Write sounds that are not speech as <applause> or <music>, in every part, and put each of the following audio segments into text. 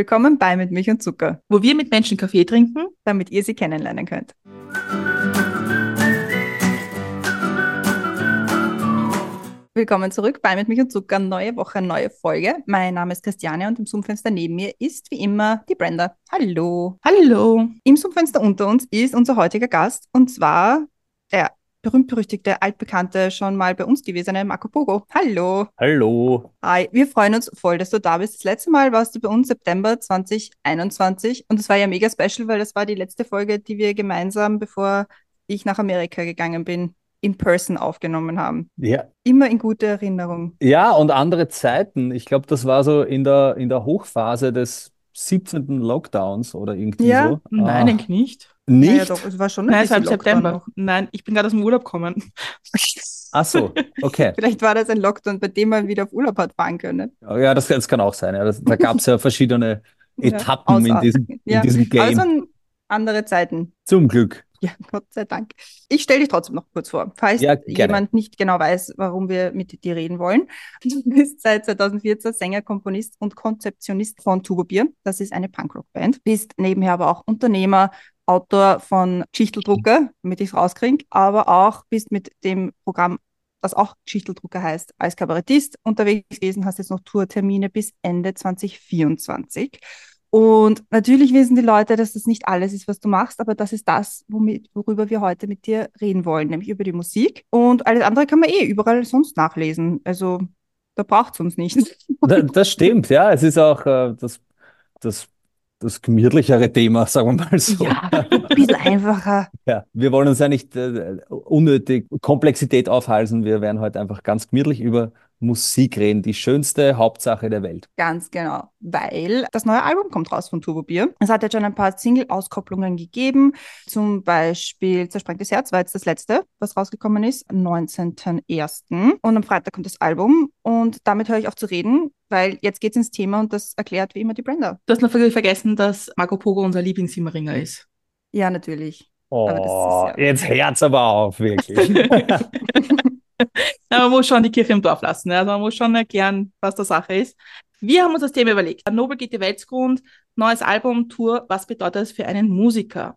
Willkommen bei Mit Milch und Zucker, wo wir mit Menschen Kaffee trinken, damit ihr sie kennenlernen könnt. Willkommen zurück bei Mit Milch und Zucker. Neue Woche, neue Folge. Mein Name ist Christiane und im Zoom-Fenster neben mir ist wie immer die Brenda. Hallo. Hallo. Im Zoom-Fenster unter uns ist unser heutiger Gast und zwar der berühmt-berüchtigte, altbekannte, schon mal bei uns gewesene Marco Pogo. Hallo. Hallo. Hi, wir freuen uns voll, dass du da bist. Das letzte Mal warst du bei uns September 2021 und das war ja mega special, weil das war die letzte Folge, die wir gemeinsam, bevor ich nach Amerika gegangen bin, in person aufgenommen haben. Ja. Immer in guter Erinnerung. Ja, und andere Zeiten. Ich glaube, das war so in der, in der Hochphase des 17. Lockdowns oder irgendwie Ja. so. Nein, Ah, eigentlich nicht. Nicht? Ja, doch, es war schon ein Nein, es war im bisschen Lockdown September. noch. Nein, ich bin gerade aus dem Urlaub gekommen. Ach so, okay. <laughs> Vielleicht war das ein Lockdown, bei dem man wieder auf Urlaub hat fahren können. Ja, das, das kann auch sein. Ja. Das, da gab es ja verschiedene <laughs> Ja, Etappen in Ausarten. diesem, in <laughs> Ja, diesem Game. waren andere Zeiten. Zum Glück. Ja, Gott sei Dank. Ich stelle dich trotzdem noch kurz vor, falls Ja, jemand nicht genau weiß, warum wir mit dir reden wollen. Du bist seit 2014 Sänger, Komponist und Konzeptionist von Tubo Bier. Das ist eine Punkrock-Band. Bist nebenher aber auch Unternehmer, Autor von Geschichteldrucker, damit ich es rauskriege, aber auch bist mit dem Programm, das auch Geschichteldrucker heißt, als Kabarettist unterwegs gewesen, hast jetzt noch Tourtermine bis Ende 2024. Und natürlich wissen die Leute, dass das nicht alles ist, was du machst, aber das ist das, womit, worüber wir heute mit dir reden wollen, nämlich über die Musik. Und alles andere kann man eh überall sonst nachlesen. Also da braucht es uns nicht. Da, das stimmt, ja. Es ist auch äh, das, das, das gemütlichere Thema, sagen wir mal so. Ja, ein bisschen einfacher. <laughs> Ja, wir wollen uns ja nicht äh, unnötig Komplexität aufhalsen. Wir werden heute einfach ganz gemütlich über Musik reden. Die schönste Hauptsache der Welt. Ganz genau, weil das neue Album kommt raus von Turbo Bier. Es hat jetzt schon ein paar Single-Auskopplungen gegeben. Zum Beispiel Zersprengtes Herz war jetzt das letzte, was rausgekommen ist, am 19.01. Und am Freitag kommt das Album. Und damit höre ich auf zu reden, weil jetzt geht es ins Thema und das erklärt wie immer die Brenda. Du hast noch ver- vergessen, dass Marco Pogo unser Lieblingssimmeringer ist. Ja, natürlich. Oh, Aber das ist ja- jetzt hört's aber auf, wirklich. <laughs> <laughs> Na, man muss schon die Kirche im Dorf lassen. Also man muss schon erklären, was der Sache ist. Wir haben uns das Thema überlegt. Nobel geht die Welt zugrund, neues Album, Tour, was bedeutet das für einen Musiker?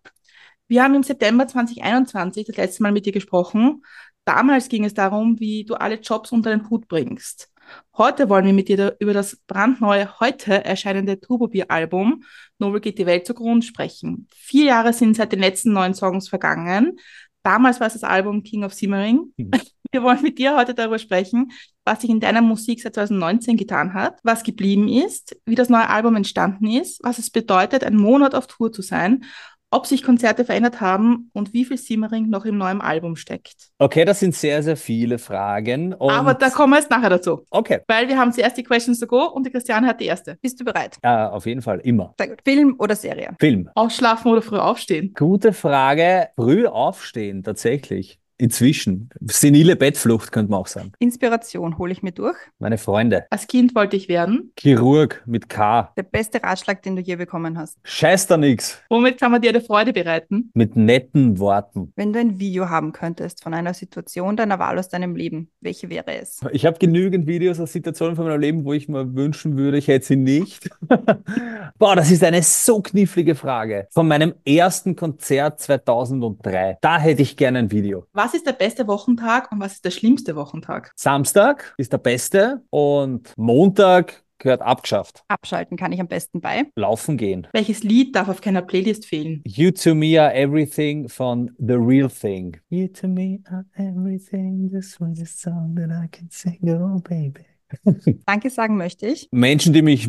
Wir haben im September 2021 das letzte Mal mit dir gesprochen. Damals ging es darum, wie du alle Jobs unter den Hut bringst. Heute wollen wir mit dir über das brandneue, heute erscheinende Turbo-Bier-Album Nobel geht die Welt zugrund sprechen. Vier Jahre sind seit den letzten neun Songs vergangen. Damals war es das Album King of Simmering. Mhm. Wir wollen mit dir heute darüber sprechen, was sich in deiner Musik seit 2019 getan hat, was geblieben ist, wie das neue Album entstanden ist, was es bedeutet, einen Monat auf Tour zu sein, ob sich Konzerte verändert haben und wie viel Simmering noch im neuen Album steckt. Okay, das sind sehr, sehr viele Fragen. Aber da kommen wir jetzt nachher dazu, okay, weil wir haben zuerst die Questions to go und die Christiane hat die erste. Bist du bereit? ja, auf jeden Fall, immer. Sehr gut. Film oder Serie? Film. Ausschlafen oder früh aufstehen? Gute Frage. Früh aufstehen, tatsächlich. Inzwischen. Senile Bettflucht, könnte man auch sagen. Inspiration hole ich mir durch. Meine Freunde. Als Kind wollte ich werden. Chirurg mit K. Der beste Ratschlag, den du je bekommen hast. Scheiß da nix. Womit kann man dir eine Freude bereiten? Mit netten Worten. Wenn du ein Video haben könntest von einer Situation deiner Wahl aus deinem Leben, welche wäre es? Ich habe genügend Videos aus Situationen von meinem Leben, wo ich mir wünschen würde, ich hätte sie nicht. <laughs> Boah, das ist eine so knifflige Frage. Von meinem ersten Konzert 2003. Da hätte ich gerne ein Video. Was ist der beste Wochentag und was ist der schlimmste Wochentag? Samstag ist der beste und Montag gehört abgeschafft. Abschalten kann ich am besten bei. Laufen gehen. Welches Lied darf auf keiner Playlist fehlen? You to me are everything von The Real Thing. You to me are everything, the sweetest song that I can sing, oh baby. <laughs> Danke sagen möchte ich. Menschen, die mich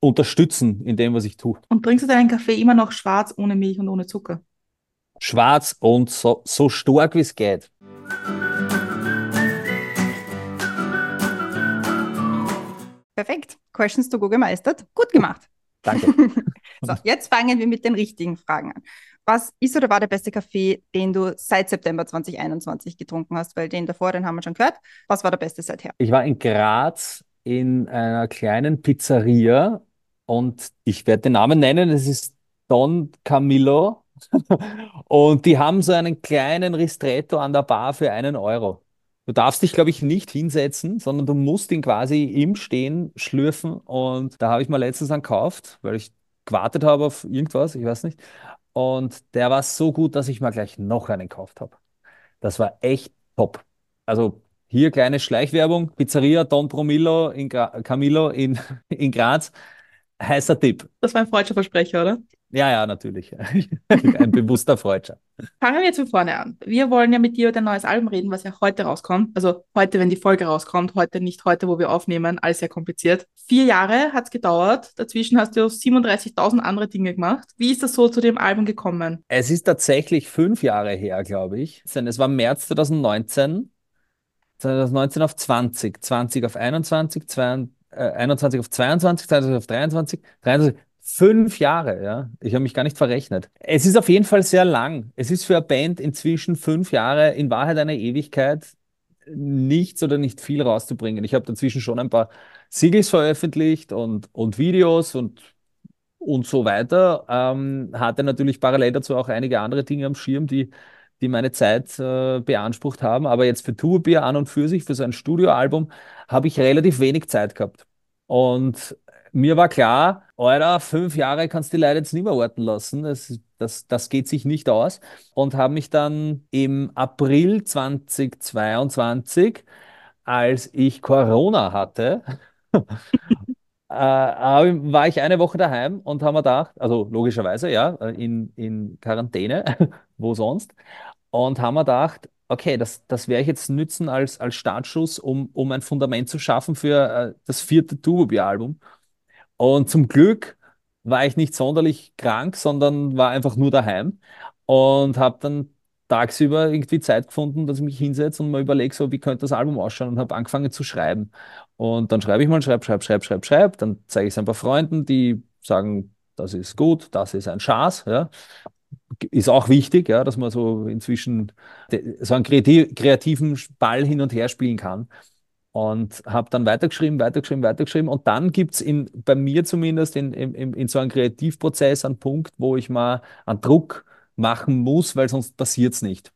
unterstützen in dem, was ich tue. Und trinkst du deinen Kaffee immer noch schwarz, ohne Milch und ohne Zucker? Schwarz und so, so stark wie es geht. Perfekt. Questions to go gemeistert. Gut gemacht. Danke. <laughs> So, jetzt fangen wir mit den richtigen Fragen an. Was ist oder war der beste Kaffee, den du seit September 2021 getrunken hast? Weil den davor, den haben wir schon gehört. Was war der beste seither? Ich war in Graz in einer kleinen Pizzeria und ich werde den Namen nennen, es ist Don Camillo. Und die haben so einen kleinen Ristretto an der Bar für einen Euro. Du darfst dich, glaube ich, nicht hinsetzen, sondern du musst ihn quasi im Stehen schlürfen. Und da habe ich mal letztens einen gekauft, weil ich gewartet habe auf irgendwas, ich weiß nicht. Und der war so gut, dass ich mal gleich noch einen gekauft habe. Das war echt top. Also hier kleine Schleichwerbung, Pizzeria Don Promillo in Gra Camillo in, <laughs> in Graz. Heißer Tipp. Das war ein freudscher Versprecher, oder? Ja, ja, natürlich. <laughs> Ein bewusster Freudscher. Fangen wir jetzt von vorne an. Wir wollen ja mit dir über dein neues Album reden, was ja heute rauskommt. Also heute, wenn die Folge rauskommt, heute nicht heute, wo wir aufnehmen, alles sehr kompliziert. Vier Jahre hat es gedauert. Dazwischen hast du 37.000 andere Dinge gemacht. Wie ist das so zu dem Album gekommen? Es ist tatsächlich fünf Jahre her, glaube ich. Es war März 2019. 2019 auf 20, 20 auf 21, 22, äh, 21 auf 22, 22 auf 23, 23, Fünf Jahre, ja. Ich habe mich gar nicht verrechnet. Es ist auf jeden Fall sehr lang. Es ist für eine Band inzwischen fünf Jahre, in Wahrheit eine Ewigkeit, nichts oder nicht viel rauszubringen. Ich habe dazwischen schon ein paar Singles veröffentlicht und, und Videos und, und so weiter. Ähm, hatte natürlich parallel dazu auch einige andere Dinge am Schirm, die, die meine Zeit äh, beansprucht haben. Aber jetzt für Tourbier an und für sich, für so ein Studioalbum, habe ich relativ wenig Zeit gehabt. Und mir war klar, Alter, fünf Jahre kannst du die Leute jetzt nicht mehr warten lassen. Das, das, das geht sich nicht aus. Und habe mich dann im April 2022, als ich Corona hatte, <laughs> äh, war ich eine Woche daheim und haben mir gedacht, also logischerweise, ja, in, in Quarantäne, <laughs> wo sonst, und haben mir gedacht, okay, das, das werde ich jetzt nützen als, als Startschuss, um, um ein Fundament zu schaffen für äh, das vierte Turbo-Album. Und zum Glück war ich nicht sonderlich krank, sondern war einfach nur daheim und habe dann tagsüber irgendwie Zeit gefunden, dass ich mich hinsetze und mal überlege, so, wie könnte das Album ausschauen und habe angefangen zu schreiben. Und dann schreibe ich mal, schreibe, schreibe, schreibe, schreibe, schreibe. Dann zeige ich es ein paar Freunden, die sagen, das ist gut, das ist ein Schatz. Ja. Ist auch wichtig, ja, dass man so inzwischen so einen kreativen Ball hin und her spielen kann. Und habe dann weitergeschrieben, weitergeschrieben, weitergeschrieben. Und dann gibt es bei mir zumindest in, in, in so einem Kreativprozess einen Punkt, wo ich mal einen Druck machen muss, weil sonst passiert es nicht.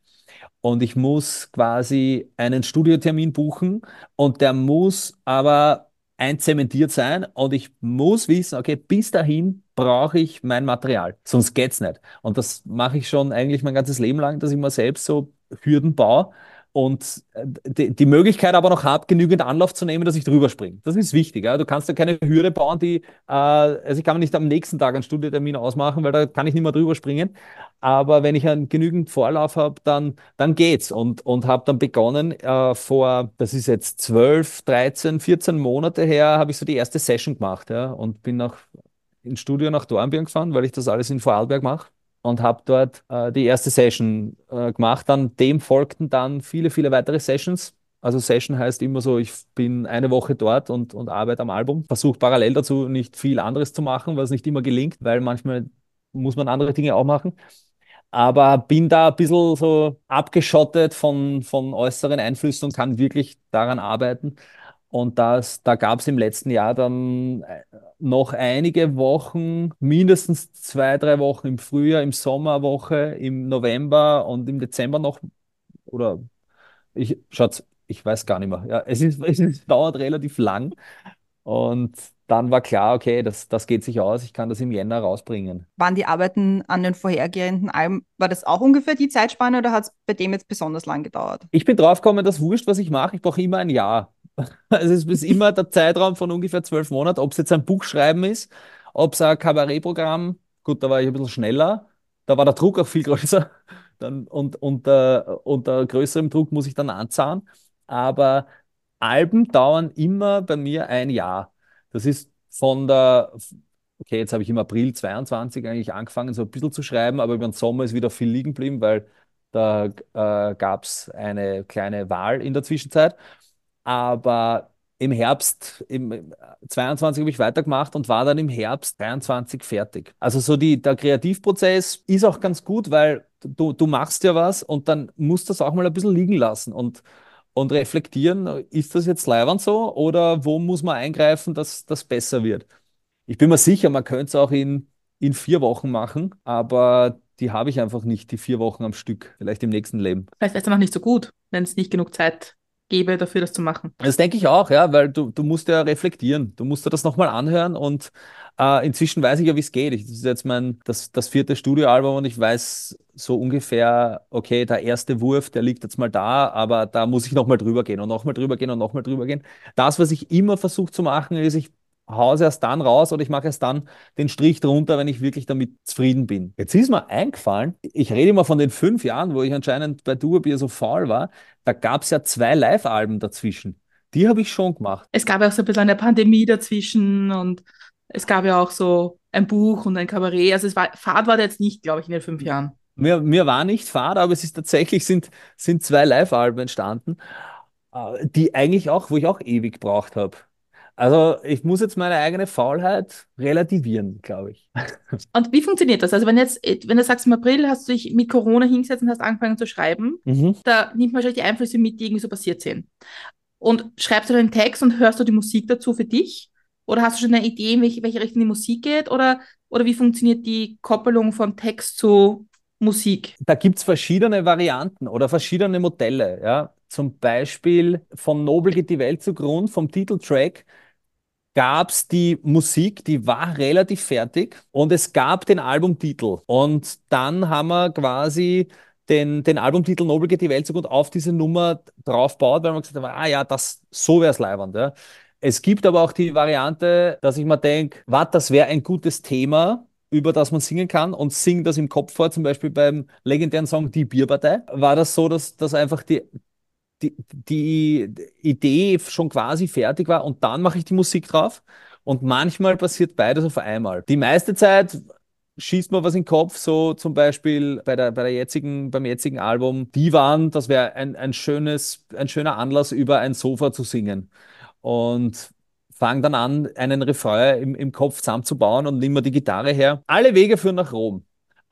Und ich muss quasi einen Studiotermin buchen und der muss aber einzementiert sein und ich muss wissen, okay, bis dahin brauche ich mein Material, sonst geht es nicht. Und das mache ich schon eigentlich mein ganzes Leben lang, dass ich mir selbst so Hürden baue, und äh, die, die, Möglichkeit aber noch habe, genügend Anlauf zu nehmen, dass ich drüber springe. Das ist wichtig. Ja? Du kannst ja keine Hürde bauen, die, äh, also ich kann nicht am nächsten Tag einen Studietermin ausmachen, weil da kann ich nicht mehr drüber springen. Aber wenn ich einen genügend Vorlauf habe, dann, dann geht's. Und, und habe dann begonnen, äh, vor, das ist jetzt 12, 13, 14 Monate her, habe ich so die erste Session gemacht ja? und bin nach, ins Studio nach Dornbirn gefahren, weil ich das alles in Vorarlberg mache und habe dort äh, die erste Session äh, gemacht. Dann dem folgten dann viele, viele weitere Sessions. Also Session heißt immer so, ich bin eine Woche dort und, und arbeite am Album. Versuche parallel dazu nicht viel anderes zu machen, was nicht immer gelingt, weil manchmal muss man andere Dinge auch machen. Aber bin da ein bisschen so abgeschottet von, von äußeren Einflüssen und kann wirklich daran arbeiten. Und das, da gab es im letzten Jahr dann äh, noch einige Wochen, mindestens zwei, drei Wochen im Frühjahr, im Sommer Woche, im November und im Dezember noch. Oder ich, schaut, ich weiß gar nicht mehr. Ja, es, ist, <laughs> es dauert relativ lang. Und dann war klar, okay, das, das geht sich aus, ich kann das im Jänner rausbringen. Waren die Arbeiten an den vorhergehenden Alben, war das auch ungefähr die Zeitspanne oder hat es bei dem jetzt besonders lang gedauert? Ich bin draufgekommen, dass wurscht, was ich mache, ich brauche immer ein Jahr. <laughs> Also es ist immer der Zeitraum von ungefähr zwölf Monaten, ob es jetzt ein Buch schreiben ist, ob es ein Kabarettprogramm, gut, da war ich ein bisschen schneller, da war der Druck auch viel <laughs> größer dann, und unter, unter größerem Druck muss ich dann anzahlen. Aber Alben dauern immer bei mir ein Jahr. Das ist von der, okay, jetzt habe ich im April 22 eigentlich angefangen, so ein bisschen zu schreiben, aber über den Sommer ist wieder viel liegen geblieben, weil da äh, gab es eine kleine Wahl in der Zwischenzeit. Aber im Herbst, im 22 habe ich weitergemacht und war dann im Herbst 23 fertig. Also so die, der Kreativprozess ist auch ganz gut, weil du, du machst ja was und dann musst du das auch mal ein bisschen liegen lassen und, und reflektieren, ist das jetzt leibend so oder wo muss man eingreifen, dass das besser wird? Ich bin mir sicher, man könnte es auch in, in vier Wochen machen, aber die habe ich einfach nicht, die vier Wochen am Stück, vielleicht im nächsten Leben. Vielleicht ist es noch nicht so gut, wenn es nicht genug Zeit gebe dafür, das zu machen. Das denke ich auch, ja, weil du, du musst ja reflektieren. Du musst dir das nochmal anhören und äh, inzwischen weiß ich ja, wie es geht. Ich, das ist jetzt mein das, das vierte Studioalbum und ich weiß so ungefähr, okay, der erste Wurf, der liegt jetzt mal da, aber da muss ich nochmal drüber gehen und nochmal drüber gehen und nochmal drüber gehen. Das, was ich immer versuche zu machen, ist, ich haue es erst dann raus oder ich mache erst dann den Strich drunter, wenn ich wirklich damit zufrieden bin. Jetzt ist mir eingefallen, ich rede immer von den fünf Jahren, wo ich anscheinend bei Duabier so faul war, da gab es ja zwei Live-Alben dazwischen. Die habe ich schon gemacht. Es gab ja auch so ein bisschen eine Pandemie dazwischen und es gab ja auch so ein Buch und ein Kabarett. Also es war, Fahrt war jetzt nicht, glaube ich, in den fünf Jahren. Mir, mir war nicht Fahrt, aber es ist tatsächlich sind, sind zwei Live-Alben entstanden, äh, die eigentlich auch, wo ich auch ewig gebraucht habe. Also ich muss jetzt meine eigene Faulheit relativieren, glaube ich. <laughs> Und wie funktioniert das? Also wenn jetzt, wenn du sagst, im April hast du dich mit Corona hingesetzt und hast angefangen zu schreiben, mhm. da nimmt man wahrscheinlich die Einflüsse mit, die irgendwie so passiert sind. Und schreibst du den Text und hörst du die Musik dazu für dich? Oder hast du schon eine Idee, in welche, welche Richtung die Musik geht? Oder, oder wie funktioniert die Koppelung von Text zu Musik? Da gibt es verschiedene Varianten oder verschiedene Modelle. Ja? Zum Beispiel von Nobel geht die Welt zugrund, vom Titeltrack gab es die Musik, die war relativ fertig und es gab den Albumtitel. Und dann haben wir quasi den, den Albumtitel Nobel geht die Welt zugrund auf diese Nummer draufbaut, weil man gesagt hat, ah ja, das, so wäre es leibend. Ja. Es gibt aber auch die Variante, dass ich mir denke, was, das wäre ein gutes Thema, über das man singen kann und singt das im Kopf vor, zum Beispiel beim legendären Song Die Bierpartei, war das so, dass, dass einfach die, die, die Idee schon quasi fertig war und dann mache ich die Musik drauf. Und manchmal passiert beides auf einmal. Die meiste Zeit schießt man was in den Kopf, so zum Beispiel bei der, bei der jetzigen, beim jetzigen Album, die waren, das wäre ein, ein, schönes, ein schöner Anlass, über ein Sofa zu singen und fange dann an, einen Refrain im, im Kopf zusammenzubauen und nehme mir die Gitarre her. Alle Wege führen nach Rom.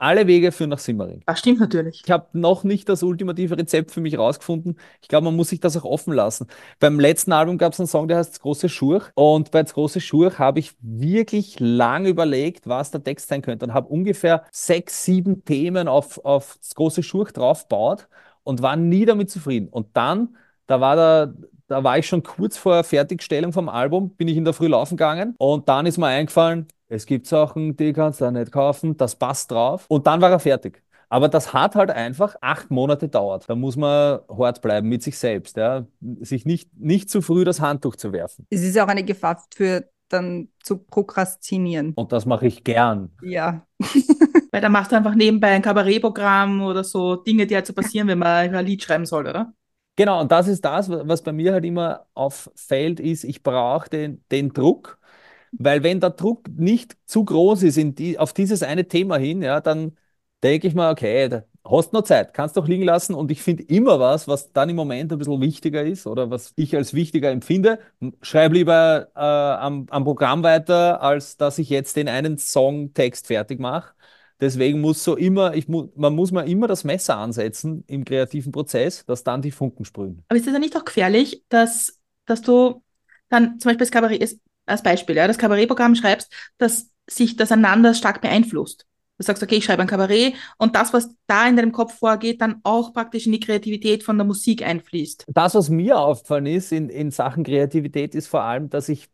Alle Wege führen nach Simmering. Das stimmt natürlich. Ich habe noch nicht das ultimative Rezept für mich rausgefunden. Ich glaube, man muss sich das auch offen lassen. Beim letzten Album gab es einen Song, der heißt Das große Schurch. Und bei Das große Schurch habe ich wirklich lang überlegt, was der Text sein könnte. Und habe ungefähr sechs, sieben Themen auf, auf Das große Schurch draufgebaut und war nie damit zufrieden. Und dann, da war der, da war ich schon kurz vor Fertigstellung vom Album, bin ich in der Früh laufen gegangen und dann ist mir eingefallen, es gibt Sachen, die kannst du nicht kaufen, das passt drauf und dann war er fertig. Aber das hat halt einfach acht Monate dauert. Da muss man hart bleiben mit sich selbst, ja? sich nicht, nicht zu früh das Handtuch zu werfen. Es ist auch eine Gefahr für dann zu prokrastinieren. Und das mache ich gern. Ja. <laughs> Weil da machst du einfach nebenbei ein Kabarettprogramm oder so Dinge, die halt so passieren, wenn man ein Lied schreiben soll, oder? Genau, und das ist das, was bei mir halt immer auffällt, ist, ich brauche den, den Druck, weil wenn der Druck nicht zu groß ist die, auf dieses eine Thema hin, ja, dann denke ich mal, okay, da hast noch Zeit, kannst doch liegen lassen und ich finde immer was, was dann im Moment ein bisschen wichtiger ist oder was ich als wichtiger empfinde. Schreibe lieber äh, am, am Programm weiter, als dass ich jetzt den einen Songtext fertig mache. Deswegen muss so immer, ich mu man muss mal immer das Messer ansetzen im kreativen Prozess, dass dann die Funken sprühen. Aber ist es dann nicht auch gefährlich, dass, dass du dann zum Beispiel das Kabarett als Beispiel, ja, das Kabarettprogramm schreibst, dass sich das einander stark beeinflusst? Du sagst, okay, ich schreibe ein Kabarett und das, was da in deinem Kopf vorgeht, dann auch praktisch in die Kreativität von der Musik einfließt. Das, was mir aufgefallen ist in, in Sachen Kreativität, ist vor allem, dass ich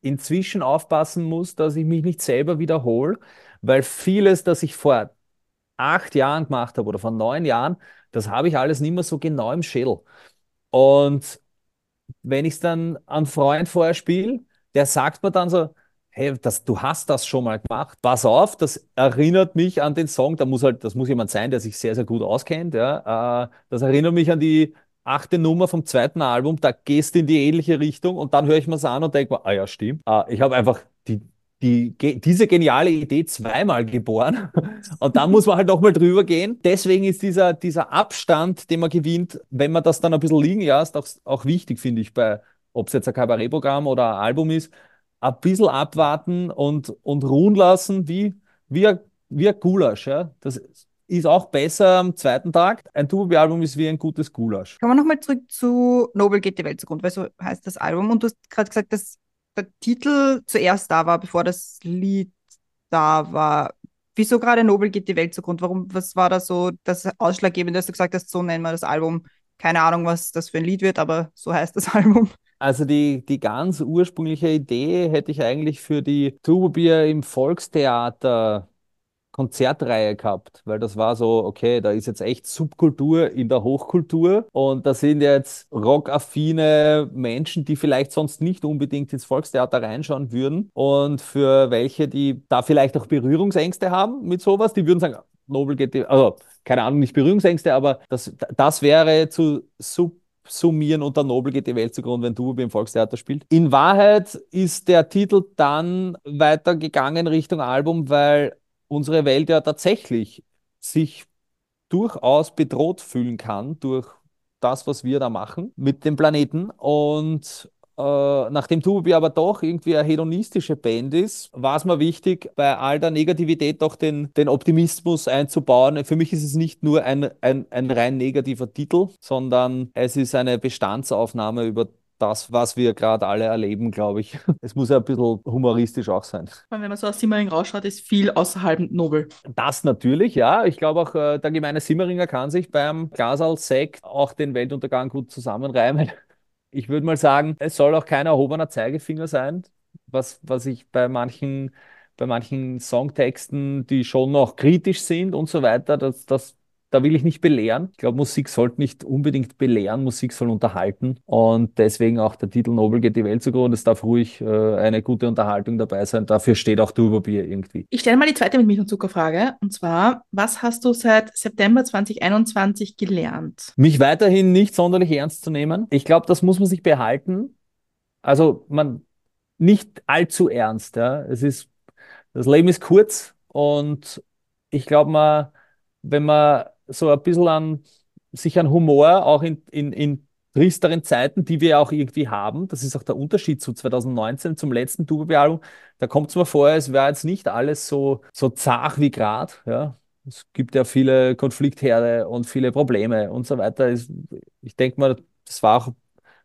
inzwischen aufpassen muss, dass ich mich nicht selber wiederhole, weil vieles, das ich vor acht Jahren gemacht habe oder vor neun Jahren, das habe ich alles nicht mehr so genau im Schädel. Und wenn ich es dann an Freund vorher spiele, der sagt mir dann so, hey, das, du hast das schon mal gemacht. Pass auf, das erinnert mich an den Song. Da muss halt, das muss jemand sein, der sich sehr, sehr gut auskennt. Ja. Äh, das erinnert mich an die achte Nummer vom zweiten Album. Da gehst du in die ähnliche Richtung und dann höre ich mir es an und denke mir, ah ja, stimmt. Äh, ich habe einfach die die, diese geniale Idee zweimal geboren. <laughs> Und da muss man halt nochmal drüber gehen. Deswegen ist dieser, dieser Abstand, den man gewinnt, wenn man das dann ein bisschen liegen lässt, auch, auch wichtig, finde ich, bei, ob es jetzt ein Kabarettprogramm oder ein Album ist, ein bisschen abwarten und, und ruhen lassen, wie, wie, ein, wie ein Gulasch. Ja? Das ist auch besser am zweiten Tag. Ein Tubi-Album ist wie ein gutes Gulasch. Kommen wir nochmal zurück zu Nobel geht die Welt zugrunde, weil so heißt das Album. Und du hast gerade gesagt, dass der Titel zuerst da war, bevor das Lied da war. Wieso gerade Nobel geht die Welt zugrunde? Warum, was war da so das Ausschlaggebende, dass du gesagt hast, so nennen wir das Album? Keine Ahnung, was das für ein Lied wird, aber so heißt das <laughs> Album. Also die, die ganz ursprüngliche Idee hätte ich eigentlich für die Tubobier im Volkstheater Konzertreihe gehabt, weil das war so, okay, da ist jetzt echt Subkultur in der Hochkultur und da sind jetzt rockaffine Menschen, die vielleicht sonst nicht unbedingt ins Volkstheater reinschauen würden und für welche, die da vielleicht auch Berührungsängste haben mit sowas, die würden sagen, Nobel geht, also keine Ahnung, nicht Berührungsängste, aber das, das wäre zu subsummieren unter Nobel geht die Welt zugrunde, wenn du im Volkstheater spielt. In Wahrheit ist der Titel dann weitergegangen Richtung Album, weil unsere Welt ja tatsächlich sich durchaus bedroht fühlen kann durch das, was wir da machen mit dem Planeten. Und nachdem Tubi aber doch irgendwie eine hedonistische Band ist, war es mir wichtig, bei all der Negativität doch den, den Optimismus einzubauen. Für mich ist es nicht nur ein, ein, ein rein negativer Titel, sondern es ist eine Bestandsaufnahme über das, was wir gerade alle erleben, glaube ich. <laughs> Es muss ja ein bisschen humoristisch auch sein. Wenn man so aus Simmering rausschaut, ist viel außerhalb nobel. Das natürlich, ja. Ich glaube auch, äh, der gemeine Simmeringer kann sich beim Glasal Sekt auch den Weltuntergang gut zusammenreimen. Ich würde mal sagen, es soll auch kein erhobener Zeigefinger sein, was, was ich bei manchen, bei manchen Songtexten, die schon noch kritisch sind und so weiter, das, das da will ich nicht belehren. Ich glaube, Musik sollte nicht unbedingt belehren, Musik soll unterhalten. Und deswegen auch der Titel Nobel geht die Welt zugrunde. Es darf ruhig äh, eine gute Unterhaltung dabei sein. Dafür steht auch Turbobier irgendwie. Ich stelle mal die zweite mit Milch und Zucker Frage. Und zwar, was hast du seit September 2021 gelernt? Mich weiterhin nicht sonderlich ernst zu nehmen. Ich glaube, das muss man sich behalten. Also man nicht allzu ernst. Ja. Es ist, das Leben ist kurz und ich glaube, man, wenn man so ein bisschen an sich an Humor auch in, in, in tristeren Zeiten, die wir auch irgendwie haben. Das ist auch der Unterschied zu 2019 zum letzten Tuba-Album. Da kommt es mir vor, es wäre jetzt nicht alles so, so zart wie gerade. Ja. Es gibt ja viele Konfliktherde und viele Probleme und so weiter. Ich denke mal, das war auch,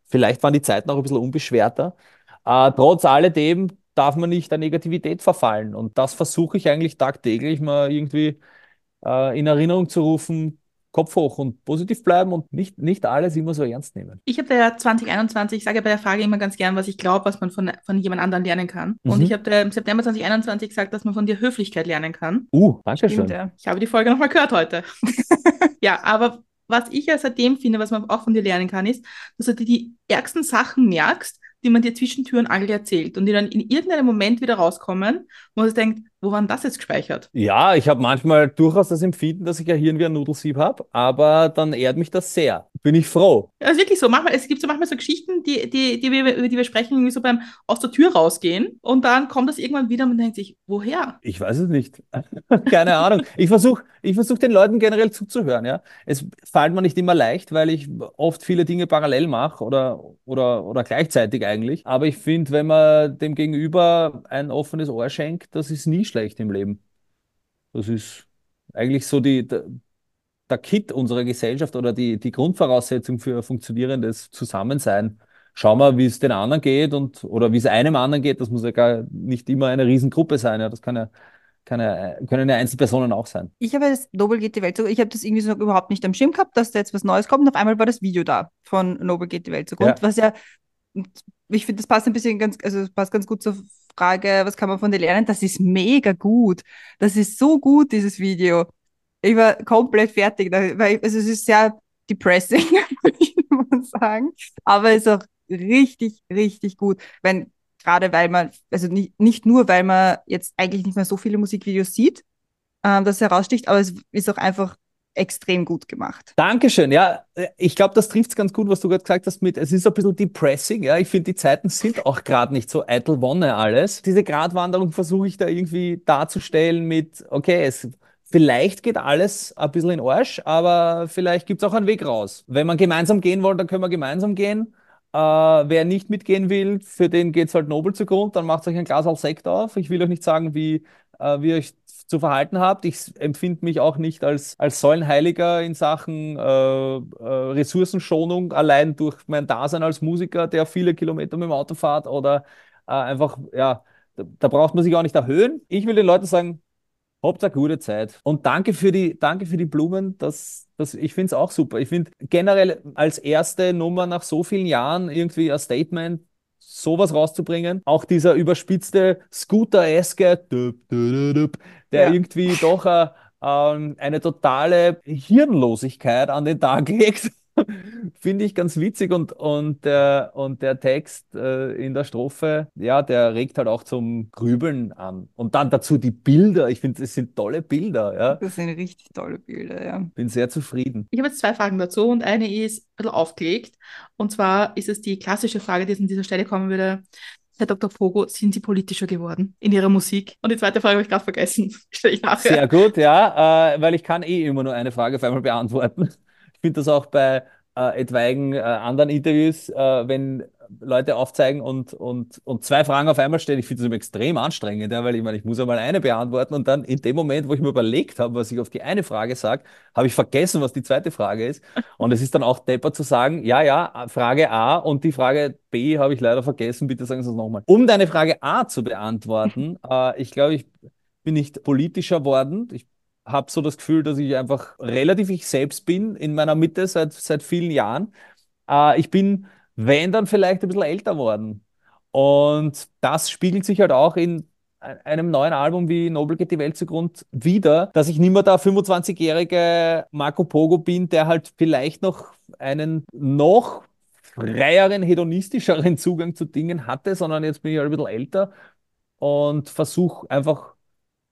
vielleicht waren die Zeiten auch ein bisschen unbeschwerter. Äh, trotz alledem darf man nicht der Negativität verfallen. Und das versuche ich eigentlich tagtäglich mal irgendwie äh, in Erinnerung zu rufen, Kopf hoch und positiv bleiben und nicht, nicht alles immer so ernst nehmen. Ich habe ja 2021, ich sage ja bei der Frage immer ganz gern, was ich glaube, was man von, von jemand anderem lernen kann. Mhm. Und ich habe im September 2021 gesagt, dass man von dir Höflichkeit lernen kann. Uh, danke schön. Ja. Ich habe die Folge nochmal gehört heute. <laughs> ja, aber was ich ja seitdem finde, was man auch von dir lernen kann, ist, dass du dir die ärgsten Sachen merkst, die man dir zwischen Tür und erzählt und die dann in irgendeinem Moment wieder rauskommen, wo man sich denkt, wo war das jetzt gespeichert? Ja, ich habe manchmal durchaus das Empfinden, dass ich ja Hirn wie ein Nudelsieb habe, aber dann ehrt mich das sehr. Bin ich froh. Ja, ist wirklich so. Manchmal, es gibt so manchmal so Geschichten, die, die, die wir, über die wir sprechen, irgendwie so beim aus der Tür rausgehen und dann kommt das irgendwann wieder und man denkt sich, woher? Ich weiß es nicht. <laughs> Keine Ahnung. Ich versuche ich versuch den Leuten generell zuzuhören. Ja. Es fällt mir nicht immer leicht, weil ich oft viele Dinge parallel mache oder, oder, oder gleichzeitig eigentlich. Aber ich finde, wenn man dem Gegenüber ein offenes Ohr schenkt, das ist nie schlecht im Leben. Das ist eigentlich so die, der, Kit unserer Gesellschaft oder die, die Grundvoraussetzung für ein funktionierendes Zusammensein. Schauen wir, wie es den anderen geht und oder wie es einem anderen geht. Das muss ja gar nicht immer eine Riesengruppe sein. Ja. Das kann ja, kann ja, können ja Einzelpersonen auch sein. Ich habe das Nobel geht die Welt so, ich habe das irgendwie so überhaupt nicht am Schirm gehabt, dass da jetzt was Neues kommt. Und auf einmal war das Video da von Nobel geht die Welt zugrund, ja. was ja ich finde, das passt ein bisschen ganz, also passt ganz gut zur Frage, was kann man von dir lernen? Das ist mega gut. Das ist so gut, dieses Video. Ich war komplett fertig, weil also es ist sehr depressing, <laughs> würde mal sagen. Aber es ist auch richtig, richtig gut. Wenn, gerade weil man, also nicht, nicht nur, weil man jetzt eigentlich nicht mehr so viele Musikvideos sieht, ähm, das heraussticht, aber es ist auch einfach extrem gut gemacht. Dankeschön. Ja, ich glaube, das trifft es ganz gut, was du gerade gesagt hast mit, es ist ein bisschen depressing. Ja, ich finde, die Zeiten sind auch gerade nicht so eitel Wonne alles. Diese Gratwanderung versuche ich da irgendwie darzustellen mit, okay, es Vielleicht geht alles ein bisschen in Arsch, aber vielleicht gibt es auch einen Weg raus. Wenn man gemeinsam gehen will, dann können wir gemeinsam gehen. Äh, wer nicht mitgehen will, für den geht es halt nobel zugrund, dann macht euch ein Glas als Sekt auf. Ich will euch nicht sagen, wie, äh, wie euch zu verhalten habt. Ich empfinde mich auch nicht als, als Säulenheiliger in Sachen äh, äh, Ressourcenschonung, allein durch mein Dasein als Musiker, der viele Kilometer mit dem Auto fährt oder äh, einfach, ja, da, da braucht man sich auch nicht erhöhen. Ich will den Leuten sagen, Habt eine gute Zeit. Und danke für die, danke für die Blumen. Das, das, ich finde es auch super. Ich finde generell als erste Nummer nach so vielen Jahren irgendwie ein Statement, sowas rauszubringen. Auch dieser überspitzte Scooter-eske, der ja. irgendwie doch a, ähm, eine totale Hirnlosigkeit an den Tag legt. <laughs> Finde ich ganz witzig und, und, der, und der Text äh, in der Strophe, ja, der regt halt auch zum Grübeln an. Und dann dazu die Bilder. Ich finde, das sind tolle Bilder. Ja. Das sind richtig tolle Bilder, ja. Bin sehr zufrieden. Ich habe jetzt zwei Fragen dazu und eine ist ein bisschen aufgelegt. Und zwar ist es die klassische Frage, die an dieser Stelle kommen würde. Herr Dr. Fogo, sind Sie politischer geworden in Ihrer Musik? Und die zweite Frage habe ich gerade vergessen. <laughs> Stelle ich nachher. Sehr gut, ja, äh, weil ich kann eh immer nur eine Frage auf einmal beantworten. <laughs> Ich finde das auch bei äh, etwaigen äh, anderen Interviews, äh, wenn Leute aufzeigen und, und, und zwei Fragen auf einmal stellen. Ich finde das immer extrem anstrengend, ja, weil ich meine, ich muss ja mal eine beantworten und dann in dem Moment, wo ich mir überlegt habe, was ich auf die eine Frage sage, habe ich vergessen, was die zweite Frage ist. Und es ist dann auch depper zu sagen, ja, ja, Frage A und die Frage B habe ich leider vergessen. Bitte sagen Sie es nochmal. Um deine Frage A zu beantworten, <laughs> äh, ich glaube, ich bin nicht politischer worden. Ich habe so das Gefühl, dass ich einfach relativ ich selbst bin in meiner Mitte seit, seit vielen Jahren. Äh, ich bin, wenn dann vielleicht ein bisschen älter worden. Und das spiegelt sich halt auch in einem neuen Album wie Nobel geht die Welt zugrund wieder, dass ich nicht mehr der 25-jährige Marco Pogo bin, der halt vielleicht noch einen noch freieren, hedonistischeren Zugang zu Dingen hatte, sondern jetzt bin ich halt ein bisschen älter und versuche einfach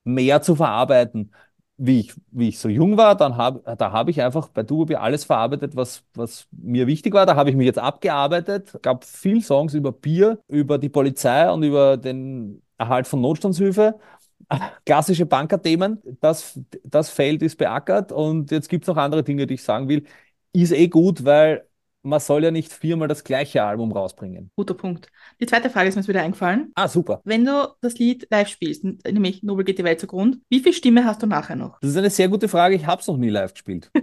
mehr zu verarbeiten wie ich, wie ich so jung war, dann hab, da habe ich einfach bei Duobi alles verarbeitet, was, was mir wichtig war. Da habe ich mich jetzt abgearbeitet. Es gab viel Songs über Bier, über die Polizei und über den Erhalt von Notstandshilfe. <laughs> Klassische Bankerthemen. Das, das Feld ist beackert und jetzt gibt es noch andere Dinge, die ich sagen will. Ist eh gut, weil man soll ja nicht viermal das gleiche Album rausbringen. Guter Punkt. Die zweite Frage ist mir jetzt wieder eingefallen. Ah, super. Wenn du das Lied live spielst, nämlich Nobel geht die Welt zugrund, wie viel Stimme hast du nachher noch? Das ist eine sehr gute Frage. Ich habe es noch nie live gespielt. <laughs>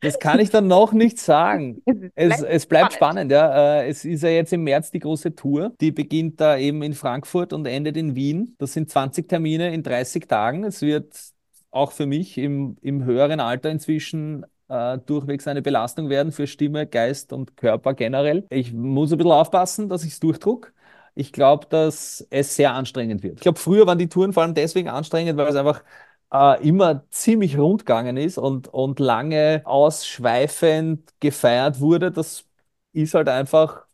Das kann ich dann noch nicht sagen. Es, es bleibt spannend. ja. Äh, es ist ja jetzt im März die große Tour. Die beginnt da eben in Frankfurt und endet in Wien. Das sind 20 Termine in 30 Tagen. Es wird auch für mich im, im höheren Alter inzwischen äh, durchwegs eine Belastung werden für Stimme, Geist und Körper generell. Ich muss ein bisschen aufpassen, dass ich es durchdruck. Ich glaube, dass es sehr anstrengend wird. Ich glaube, früher waren die Touren vor allem deswegen anstrengend, weil es einfach äh, immer ziemlich rund gegangen ist und, und lange ausschweifend gefeiert wurde. Das ist halt einfach,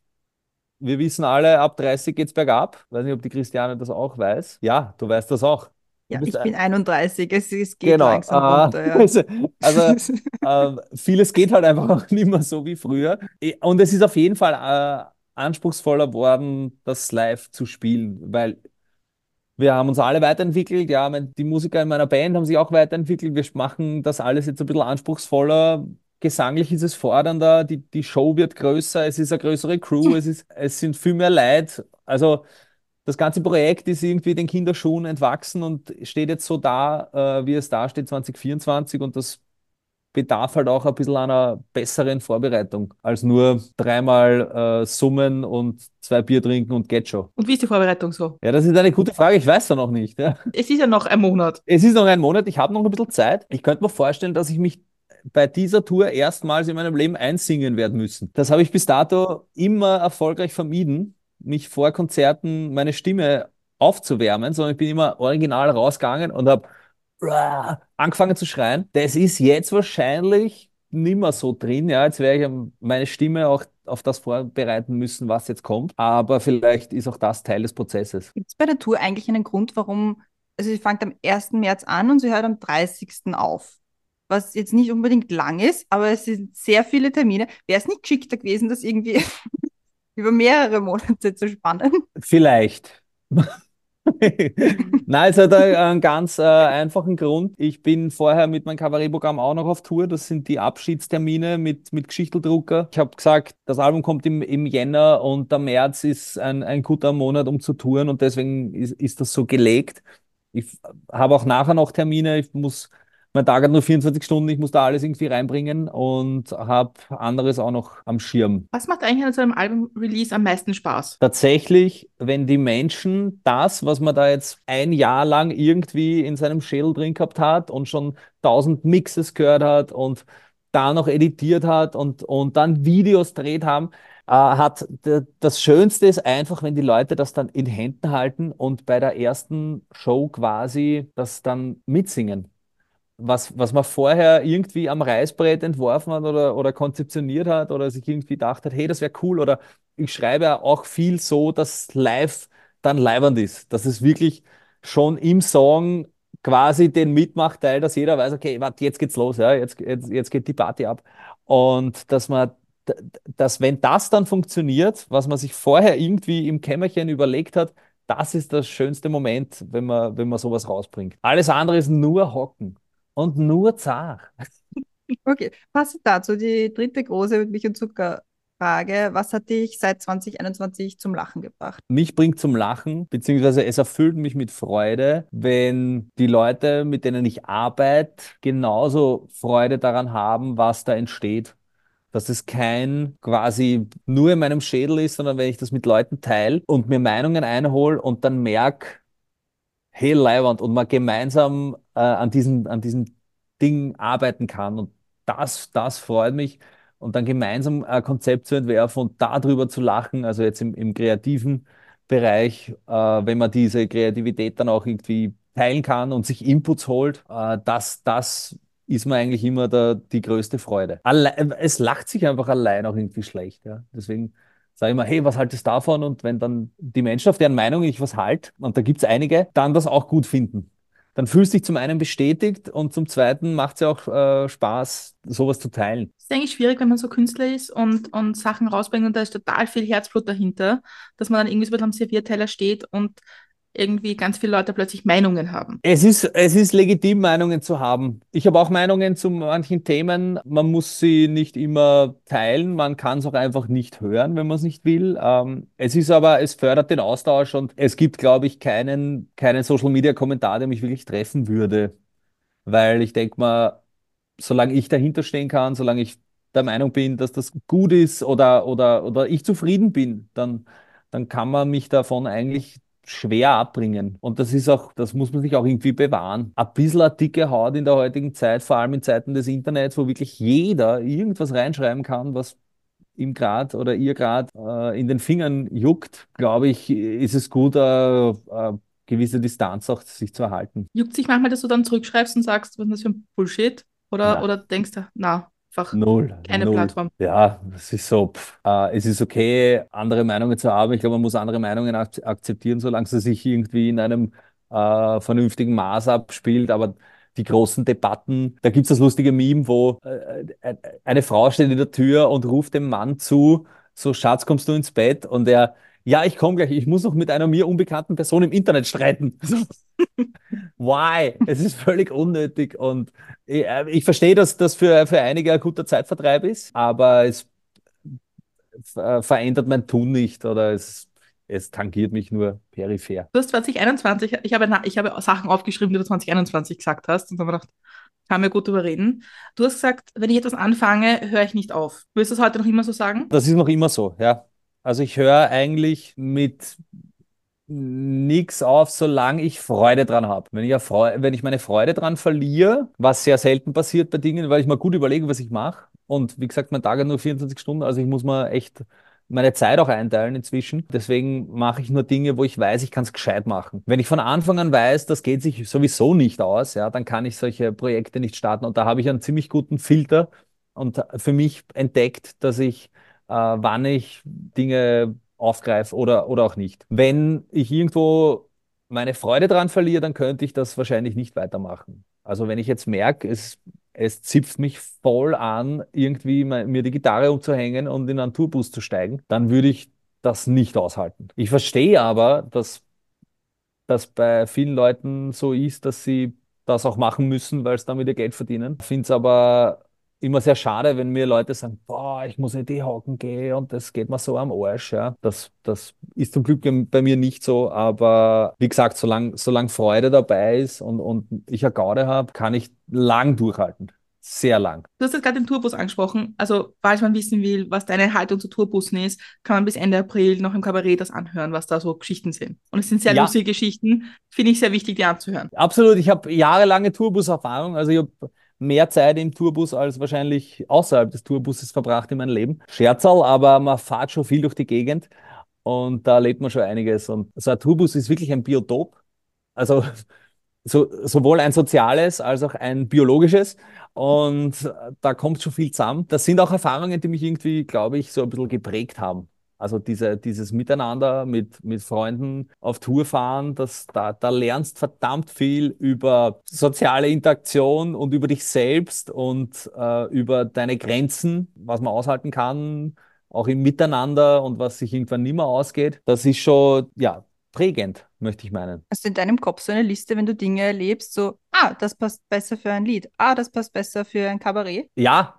wir wissen alle, ab 30 geht es bergab. Weiß nicht, ob die Christiane das auch weiß. Ja, du weißt das auch. Ja, ich bin 31, es, es geht genau, langsam äh, runter. Ja. Also, also <laughs> äh, vieles geht halt einfach auch nicht mehr so wie früher. Und es ist auf jeden Fall äh, anspruchsvoller worden, das live zu spielen, weil wir haben uns alle weiterentwickelt. Ja, die Musiker in meiner Band haben sich auch weiterentwickelt. Wir machen das alles jetzt ein bisschen anspruchsvoller. Gesanglich ist es fordernder, die, die Show wird größer, es ist eine größere Crew, <laughs> es, ist, es sind viel mehr Leute. Also das ganze Projekt ist irgendwie den Kinderschuhen entwachsen und steht jetzt so da, äh, wie es da steht 2024 und das bedarf halt auch ein bisschen einer besseren Vorbereitung als nur dreimal äh, summen und zwei Bier trinken und geht schon. Und wie ist die Vorbereitung so? Ja, das ist eine gute Frage. Ich weiß ja noch nicht. Ja. Es ist ja noch ein Monat. Es ist noch ein Monat. Ich habe noch ein bisschen Zeit. Ich könnte mir vorstellen, dass ich mich bei dieser Tour erstmals in meinem Leben einsingen werden müssen. Das habe ich bis dato immer erfolgreich vermieden mich vor Konzerten meine Stimme aufzuwärmen, sondern ich bin immer original rausgegangen und habe angefangen zu schreien. Das ist jetzt wahrscheinlich nicht mehr so drin. Ja, jetzt werde ich meine Stimme auch auf das vorbereiten müssen, was jetzt kommt. Aber vielleicht ist auch das Teil des Prozesses. Gibt es bei der Tour eigentlich einen Grund, warum, also sie fängt am 1. März an und sie hört am 30. auf? Was jetzt nicht unbedingt lang ist, aber es sind sehr viele Termine. Wäre es nicht geschickter gewesen, das irgendwie über mehrere Monate zu spannen? Vielleicht. <laughs> Nein, es hat einen ganz äh, einfachen Grund. Ich bin vorher mit meinem Kabarettprogramm auch noch auf Tour. Das sind die Abschiedstermine mit, mit Geschichteldrucker. Ich habe gesagt, das Album kommt im, im Jänner und der März ist ein, ein guter Monat, um zu touren und deswegen ist, ist das so gelegt. Ich habe auch nachher noch Termine. Ich muss mein Tag hat nur 24 Stunden, ich muss da alles irgendwie reinbringen und habe anderes auch noch am Schirm. Was macht eigentlich an so einem Album-Release am meisten Spaß? Tatsächlich, wenn die Menschen das, was man da jetzt ein Jahr lang irgendwie in seinem Schädel drin gehabt hat und schon tausend Mixes gehört hat und da noch editiert hat und, und dann Videos dreht haben, äh, hat das Schönste ist einfach, wenn die Leute das dann in Händen halten und bei der ersten Show quasi das dann mitsingen. Was, was man vorher irgendwie am Reißbrett entworfen hat oder, oder konzeptioniert hat oder sich irgendwie gedacht hat, hey, das wäre cool. Oder ich schreibe auch viel so, dass live dann leibernd ist. Dass es wirklich schon im Song quasi den Mitmachteil, dass jeder weiß, okay, warte, jetzt geht's los, ja, jetzt, jetzt, jetzt geht die Party ab. Und dass man, dass wenn das dann funktioniert, was man sich vorher irgendwie im Kämmerchen überlegt hat, das ist das schönste Moment, wenn man, wenn man sowas rausbringt. Alles andere ist nur Hocken und nur zart. Okay, passend dazu die dritte große mit Milch und Zucker Frage, was hat dich seit 2021 zum Lachen gebracht? Mich bringt zum Lachen, beziehungsweise es erfüllt mich mit Freude, wenn die Leute, mit denen ich arbeite, genauso Freude daran haben, was da entsteht. Dass es kein quasi nur in meinem Schädel ist, sondern wenn ich das mit Leuten teile und mir Meinungen einhole und dann merke, hey Leiwand, und man gemeinsam äh, an diesem, an diesem Ding arbeiten kann. Und das, das freut mich und dann gemeinsam ein Konzept zu entwerfen und darüber zu lachen, also jetzt im, im kreativen Bereich, äh, wenn man diese Kreativität dann auch irgendwie teilen kann und sich Inputs holt, äh, das, das ist mir eigentlich immer der, die größte Freude. Alle, es lacht sich einfach allein auch irgendwie schlecht. Ja? Deswegen sage ich mal, hey, was haltest du davon? Und wenn dann die Menschen, auf deren Meinung ich was halte, und da gibt es einige, dann das auch gut finden dann fühlst du dich zum einen bestätigt und zum zweiten macht es ja auch äh, Spaß, sowas zu teilen. Es ist eigentlich schwierig, wenn man so Künstler ist und, und Sachen rausbringt und da ist total viel Herzblut dahinter, dass man dann irgendwie so am Servierteller steht und irgendwie ganz viele Leute plötzlich Meinungen haben. Es ist, es ist legitim, Meinungen zu haben. Ich habe auch Meinungen zu manchen Themen. Man muss sie nicht immer teilen. Man kann es auch einfach nicht hören, wenn man es nicht will. Ähm, es ist aber, es fördert den Austausch und es gibt, glaube ich, keinen, keinen Social Media Kommentar, der mich wirklich treffen würde. Weil ich denke mal, solange ich dahinter stehen kann, solange ich der Meinung bin, dass das gut ist oder, oder, oder ich zufrieden bin, dann, dann kann man mich davon eigentlich schwer abbringen. Und das ist auch, das muss man sich auch irgendwie bewahren. Ein bisschen eine dicke Haut in der heutigen Zeit, vor allem in Zeiten des Internets, wo wirklich jeder irgendwas reinschreiben kann, was ihm gerade oder ihr gerade äh, in den Fingern juckt, glaube ich, ist es gut, äh, äh, gewisse Distanz auch sich zu erhalten. Juckt sich manchmal, dass du dann zurückschreibst und sagst, was ist das für ein Bullshit? Oder, oder denkst du, na, einfach null, keine null. Plattform. Ja, es ist so, pff, äh, es ist okay, andere Meinungen zu haben. Ich glaube, man muss andere Meinungen ak akzeptieren, solange sie sich irgendwie in einem äh, vernünftigen Maß abspielt. Aber die großen Debatten, da gibt es das lustige Meme, wo äh, äh, eine Frau steht in der Tür und ruft dem Mann zu, so Schatz, kommst du ins Bett? Und er ja, ich komme gleich, ich muss noch mit einer mir unbekannten Person im Internet streiten. <laughs> Why? Es ist völlig unnötig und ich, äh, ich verstehe, dass das für, für einige ein guter Zeitvertreib ist, aber es äh, verändert mein Tun nicht oder es, es tangiert mich nur peripher. Du hast 2021, ich habe, ich habe Sachen aufgeschrieben, die du 2021 gesagt hast und dann habe ich gedacht, kann mir gut überreden. Du hast gesagt, wenn ich etwas anfange, höre ich nicht auf. Willst du das heute noch immer so sagen? Das ist noch immer so, ja. Also ich höre eigentlich mit nichts auf, solange ich Freude dran habe. Wenn ich, wenn ich meine Freude dran verliere, was sehr selten passiert bei Dingen, weil ich mir gut überlege, was ich mache. Und wie gesagt, mein Tag hat nur 24 Stunden, also ich muss mir echt meine Zeit auch einteilen inzwischen. Deswegen mache ich nur Dinge, wo ich weiß, ich kann es gescheit machen. Wenn ich von Anfang an weiß, das geht sich sowieso nicht aus, ja, dann kann ich solche Projekte nicht starten. Und da habe ich einen ziemlich guten Filter und für mich entdeckt, dass ich wann ich Dinge aufgreife oder, oder auch nicht. Wenn ich irgendwo meine Freude dran verliere, dann könnte ich das wahrscheinlich nicht weitermachen. Also wenn ich jetzt merke, es, es zipft mich voll an, irgendwie mir die Gitarre umzuhängen und in einen Tourbus zu steigen, dann würde ich das nicht aushalten. Ich verstehe aber, dass das bei vielen Leuten so ist, dass sie das auch machen müssen, weil sie damit ihr Geld verdienen. Ich finde es aber immer sehr schade, wenn mir Leute sagen, boah, ich muss in die Hocken gehen und das geht mir so am Arsch. Ja. Das, das ist zum Glück bei mir nicht so, aber wie gesagt, solange solang Freude dabei ist und, und ich eine Gaude habe, kann ich lang durchhalten. Sehr lang. Du hast jetzt gerade den Tourbus angesprochen. Also, falls man wissen will, was deine Haltung zu Tourbussen ist, kann man bis Ende April noch im Kabarett das anhören, was da so Geschichten sind. Und es sind sehr ja. lustige Geschichten. Finde ich sehr wichtig, die anzuhören. Absolut. Ich habe jahrelange Tourbus-Erfahrung. Also, ich habe mehr Zeit im Tourbus als wahrscheinlich außerhalb des Tourbusses verbracht in meinem Leben. Scherzal, aber man fährt schon viel durch die Gegend und da erlebt man schon einiges. Und so ein Tourbus ist wirklich ein Biotop. Also <laughs> so, sowohl ein soziales als auch ein biologisches. Und da kommt schon viel zusammen. Das sind auch Erfahrungen, die mich irgendwie, glaube ich, so ein bisschen geprägt haben. Also diese, dieses Miteinander mit, mit Freunden auf Tour fahren, das, da, da lernst verdammt viel über soziale Interaktion und über dich selbst und äh, über deine Grenzen, was man aushalten kann, auch im Miteinander und was sich irgendwann nicht mehr ausgeht. Das ist schon, ja, prägend, möchte ich meinen. Hast du in deinem Kopf so eine Liste, wenn du Dinge erlebst, so, ah, das passt besser für ein Lied, ah, das passt besser für ein Kabarett? Ja,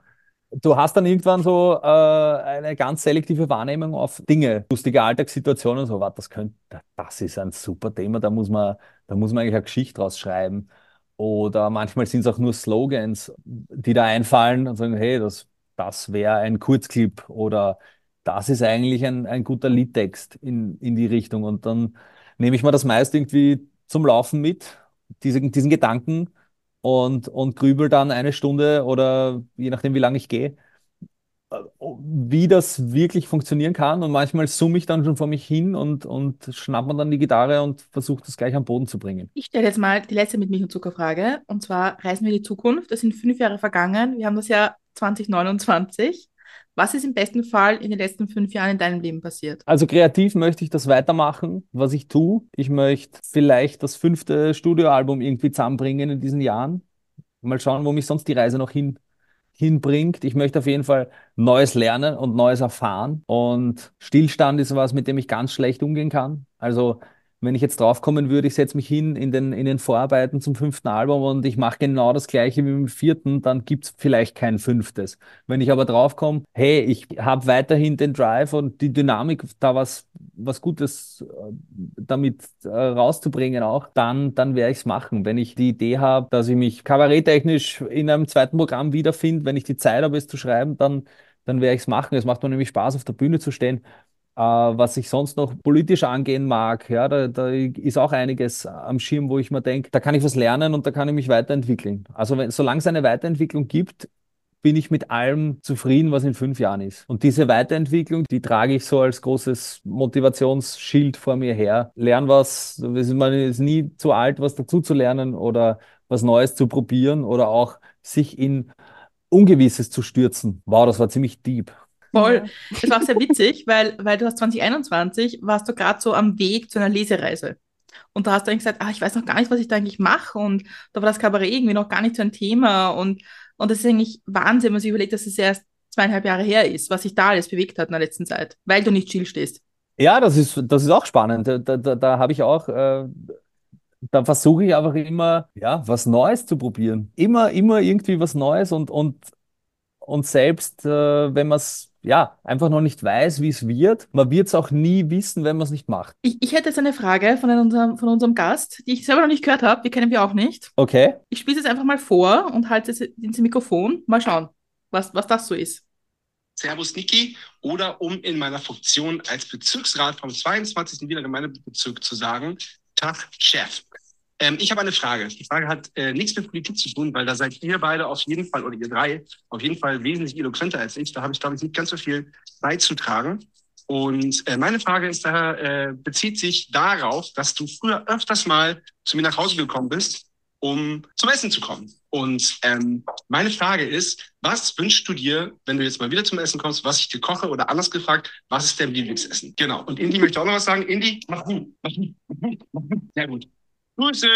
du hast dann irgendwann so äh, eine ganz selektive Wahrnehmung auf Dinge, lustige Alltagssituationen und so, was das könnte, das ist ein super Thema, da muss man, da muss man eigentlich eine Geschichte draus schreiben. Oder manchmal sind es auch nur Slogans, die da einfallen und sagen, hey, das, das wäre ein Kurzclip oder das ist eigentlich ein, ein guter Liedtext in, in die Richtung. Und dann nehme ich mir das meist irgendwie zum Laufen mit, diese, diesen Gedanken und, und grübel dann eine Stunde oder je nachdem, wie lange ich gehe, äh, wie das wirklich funktionieren kann. Und manchmal summe ich dann schon vor mich hin und, und schnapp mir dann die Gitarre und versuche das gleich am Boden zu bringen. Ich stelle jetzt mal die letzte mit Milch und Zuckerfrage. Und zwar reisen wir in die Zukunft. Das sind fünf Jahre vergangen. Wir haben das Jahr 2029. Was ist im besten Fall in den letzten fünf Jahren in deinem Leben passiert? Also kreativ möchte ich das weitermachen, was ich tue. Ich möchte vielleicht das fünfte Studioalbum irgendwie zusammenbringen in diesen Jahren. Mal schauen, wo mich sonst die Reise noch hin, hinbringt. Ich möchte auf jeden Fall Neues lernen und Neues erfahren. Und Stillstand ist was, mit dem ich ganz schlecht umgehen kann. Also wenn ich jetzt draufkommen würde, ich setze mich hin in den, in den Vorarbeiten zum fünften Album und ich mache genau das gleiche wie im vierten, dann gibt es vielleicht kein fünftes. Wenn ich aber draufkomme, hey, ich habe weiterhin den Drive und die Dynamik, da was, was Gutes äh, damit äh, rauszubringen auch, dann, dann werde ich es machen. Wenn ich die Idee habe, dass ich mich kabaretttechnisch in einem zweiten Programm wiederfinde, wenn ich die Zeit habe, es zu schreiben, dann, dann werde ich es machen. Es macht mir nämlich Spaß, auf der Bühne zu stehen was ich sonst noch politisch angehen mag. Ja, da, da ist auch einiges am Schirm, wo ich mir denke, da kann ich was lernen und da kann ich mich weiterentwickeln. Also wenn, solange es eine Weiterentwicklung gibt, bin ich mit allem zufrieden, was in fünf Jahren ist. Und diese Weiterentwicklung, die trage ich so als großes Motivationsschild vor mir her. Lern was, man ist nie zu alt, was dazu zu lernen oder was Neues zu probieren oder auch sich in Ungewisses zu stürzen. Wow, das war ziemlich deep. Voll. Ja. Das war auch sehr witzig, <laughs> weil, weil du hast 2021 warst du gerade so am Weg zu einer Lesereise. Und da hast du eigentlich gesagt, ah, ich weiß noch gar nicht, was ich da eigentlich mache. Und da war das Kabarett irgendwie noch gar nicht so ein Thema. Und, und das ist eigentlich Wahnsinn, wenn man sich überlegt, dass es erst zweieinhalb Jahre her ist, was sich da alles bewegt hat in der letzten Zeit, weil du nicht still stehst. Ja, das ist, das ist auch spannend. Da, da, da habe ich auch, äh, da versuche ich einfach immer, ja, was Neues zu probieren. Immer, immer irgendwie was Neues und, und, und selbst, äh, wenn man es ja, einfach noch nicht weiß, wie es wird. Man wird es auch nie wissen, wenn man es nicht macht. Ich, ich hätte jetzt eine Frage von unserem, von unserem Gast, die ich selber noch nicht gehört habe. Die kennen wir auch nicht. Okay. Ich spiele es einfach mal vor und halte es ins Mikrofon. Mal schauen, was, was das so ist. Servus Niki oder um in meiner Funktion als Bezirksrat vom 22. Wiener Gemeindebezirk zu sagen, Tag Chef. Ähm, ich habe eine Frage. Die Frage hat äh, nichts mit Politik zu tun, weil da seid ihr beide auf jeden Fall, oder ihr drei, auf jeden Fall wesentlich eloquenter als ich. Da habe ich, glaube ich, nicht ganz so viel beizutragen. Und äh, meine Frage ist daher, äh, bezieht sich darauf, dass du früher öfters mal zu mir nach Hause gekommen bist, um zum Essen zu kommen. Und ähm, meine Frage ist, was wünschst du dir, wenn du jetzt mal wieder zum Essen kommst, was ich dir koche oder anders gefragt, was ist dein Lieblingsessen? Genau. Und Indy möchte auch noch was sagen. Indy, mach gut, mach gut, mach gut, mach gut. Grüße!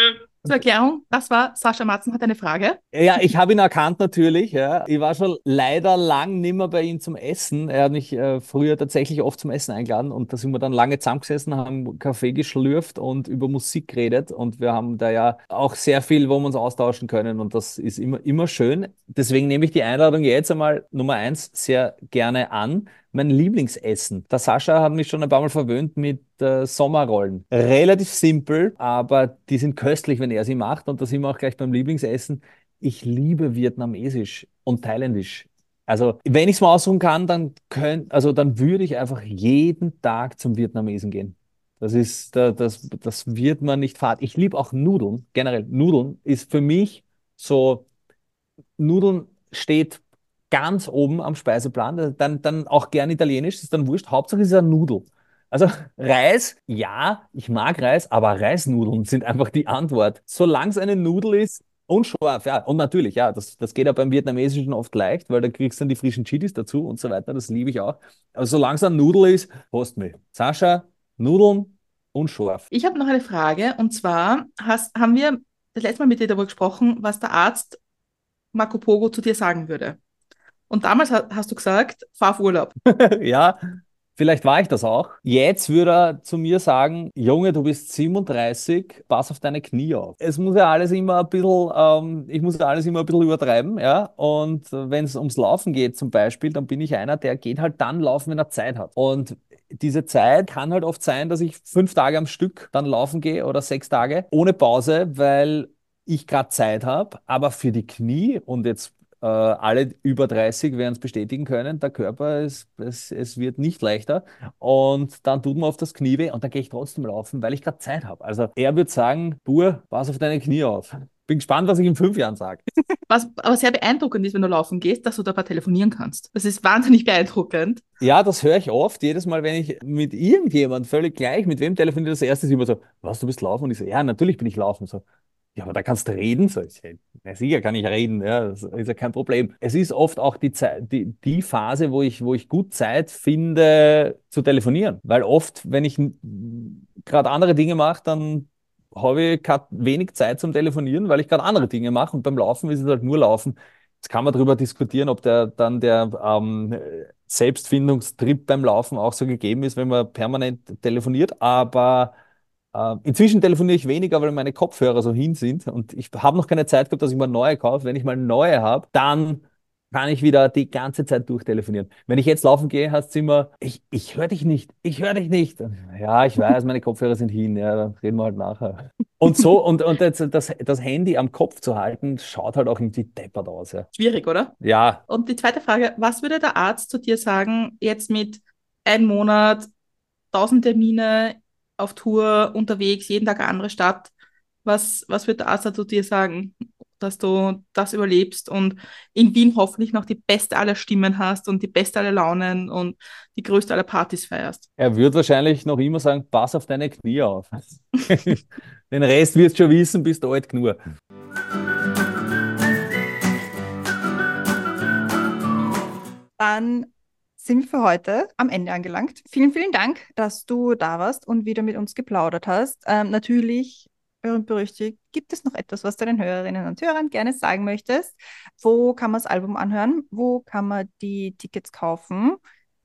Zur Erklärung, das war Sascha Matzen hat eine Frage. Ja, ich habe ihn erkannt natürlich. Ja. Ich war schon leider lang nimmer bei ihm zum Essen. Er hat mich äh, früher tatsächlich oft zum Essen eingeladen und da sind wir dann lange zusammengesessen, haben Kaffee geschlürft und über Musik geredet und wir haben da ja auch sehr viel, wo wir uns austauschen können und das ist immer, immer schön. Deswegen nehme ich die Einladung jetzt einmal Nummer eins sehr gerne an mein Lieblingsessen. Der Sascha hat mich schon ein paar Mal verwöhnt mit äh, Sommerrollen. Relativ simpel, aber die sind köstlich, wenn er sie macht. Und da sind wir auch gleich beim Lieblingsessen. Ich liebe Vietnamesisch und Thailändisch. Also, wenn ich es mal aussuchen kann, dann könnt, also dann würde ich einfach jeden Tag zum Vietnamesen gehen. Das ist, das, das wird man nicht fad. Ich liebe auch Nudeln. Generell, Nudeln ist für mich so, Nudeln steht ganz oben am Speiseplan, dann, dann auch gern italienisch, ist dann wurscht. Hauptsache ist es ein Nudel. Also Reis, ja, ich mag Reis, aber Reisnudeln sind einfach die Antwort. Solange es eine Nudel ist und scharf, ja, und natürlich, ja, das, das geht ja beim Vietnamesischen oft leicht, weil da kriegst du dann die frischen Chilis dazu und so weiter, das liebe ich auch. Aber solange es eine Nudel ist, post mich. Sascha, Nudeln und scharf. Ich habe noch eine Frage und zwar hast, haben wir das letzte Mal mit dir darüber gesprochen, was der Arzt Marco Pogo zu dir sagen würde. Und damals hast du gesagt, fahr auf Urlaub. <laughs> ja, Vielleicht war ich das auch. Jetzt würde er zu mir sagen, Junge, du bist 37, pass auf deine Knie auf. Es muss ja alles immer ein bisschen, ähm, ich muss ja alles immer ein bisschen übertreiben, ja. Und wenn es ums Laufen geht zum Beispiel, dann bin ich einer, der geht halt dann laufen, wenn er Zeit hat. Und diese Zeit kann halt oft sein, dass ich fünf Tage am Stück dann laufen gehe oder sechs Tage ohne Pause, weil ich gerade Zeit habe. Aber für die Knie und jetzt äh, alle über 30 werden es bestätigen können, der Körper, ist, es, es wird nicht leichter und dann tut man auf das Knie weh und dann gehe ich trotzdem laufen, weil ich gerade Zeit habe. Also er wird sagen, Bur, pass auf deine Knie auf. Bin gespannt, was ich in fünf Jahren sage. Was aber sehr beeindruckend ist, wenn du laufen gehst, dass du dabei telefonieren kannst. Das ist wahnsinnig beeindruckend. Ja, das höre ich oft. Jedes Mal, wenn ich mit irgendjemand völlig gleich, mit wem telefoniere, das erste ist immer so, was, du bist laufen? Und ich so, ja, natürlich bin ich laufen. So, ja, aber da kannst du reden. So, ich, ja, sicher kann ich reden, ja, das ist ja kein Problem. Es ist oft auch die, die, die Phase, wo ich, wo ich gut Zeit finde zu telefonieren. Weil oft, wenn ich gerade andere Dinge mache, dann habe ich gerade wenig Zeit zum Telefonieren, weil ich gerade andere Dinge mache. Und beim Laufen ist es halt nur Laufen. Jetzt kann man darüber diskutieren, ob der dann der ähm, Selbstfindungstrip beim Laufen auch so gegeben ist, wenn man permanent telefoniert. Aber inzwischen telefoniere ich weniger, weil meine Kopfhörer so hin sind und ich habe noch keine Zeit gehabt, dass ich mal neue kaufe. Wenn ich mal neue habe, dann kann ich wieder die ganze Zeit durchtelefonieren. Wenn ich jetzt laufen gehe, heißt es immer, ich, ich höre dich nicht, ich höre dich nicht. Ja, ich weiß, meine Kopfhörer sind hin, ja, dann reden wir halt nachher. Und so, und, und das, das, das Handy am Kopf zu halten, schaut halt auch irgendwie deppert aus. Ja. Schwierig, oder? Ja. Und die zweite Frage, was würde der Arzt zu dir sagen, jetzt mit einem Monat, tausend Termine auf Tour unterwegs, jeden Tag eine andere Stadt. Was, was wird der Arzt zu dir sagen, dass du das überlebst und in Wien hoffentlich noch die beste aller Stimmen hast und die beste aller Launen und die größte aller Partys feierst? Er wird wahrscheinlich noch immer sagen, pass auf deine Knie auf. <laughs> Den Rest wirst du schon wissen, bist du alt genug. Dann sind wir für heute am Ende angelangt. Vielen, vielen Dank, dass du da warst und wieder mit uns geplaudert hast. Ähm, natürlich, berühmt berüchtigt, gibt es noch etwas, was du den Hörerinnen und Hörern gerne sagen möchtest? Wo kann man das Album anhören? Wo kann man die Tickets kaufen?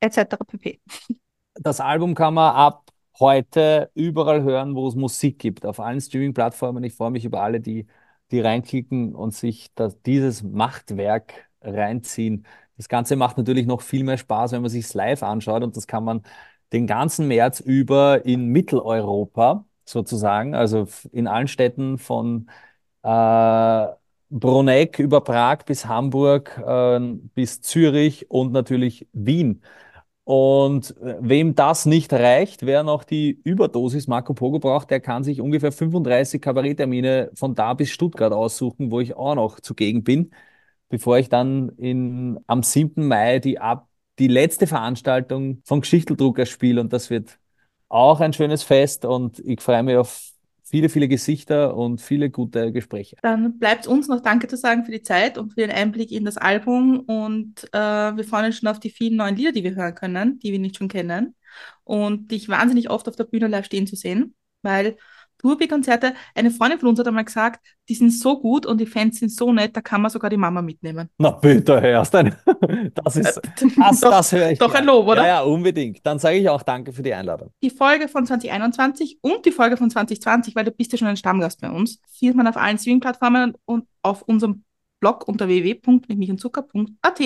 Etc. pp. <laughs> Das Album kann man ab heute überall hören, wo es Musik gibt, auf allen Streaming-Plattformen. Ich freue mich über alle, die, die reinklicken und sich das, dieses Machtwerk reinziehen. Das Ganze macht natürlich noch viel mehr Spaß, wenn man sich live anschaut und das kann man den ganzen März über in Mitteleuropa sozusagen, also in allen Städten von äh, Bruneck über Prag bis Hamburg äh, bis Zürich und natürlich Wien. Und äh, wem das nicht reicht, wer noch die Überdosis Marco Pogo braucht, der kann sich ungefähr 35 Kabaretttermine von da bis Stuttgart aussuchen, wo ich auch noch zugegen bin bevor ich dann in, am 7. Mai die, ab, die letzte Veranstaltung von Geschichteldrucker spiele. Und das wird auch ein schönes Fest und ich freue mich auf viele, viele Gesichter und viele gute Gespräche. Dann bleibt uns noch Danke zu sagen für die Zeit und für den Einblick in das Album. Und äh, wir freuen uns schon auf die vielen neuen Lieder, die wir hören können, die wir nicht schon kennen. Und dich wahnsinnig oft auf der Bühne live stehen zu sehen, weil Tourbi-Konzerte. Eine Freundin von uns hat einmal gesagt, die sind so gut und die Fans sind so nett, da kann man sogar die Mama mitnehmen. Na bitte, hörst du? <laughs> Das ist, das, Doch- das höre ich. doch ein. Lob, oder? Ja, ja, unbedingt. Dann sage ich auch danke für die Einladung. Die Folge von 2021 und die Folge von 2020, weil du bist ja schon ein Stammgast bei uns, findet man auf allen Streaming-Plattformen und auf unserem Blog unter www.mitmichandzucker.at.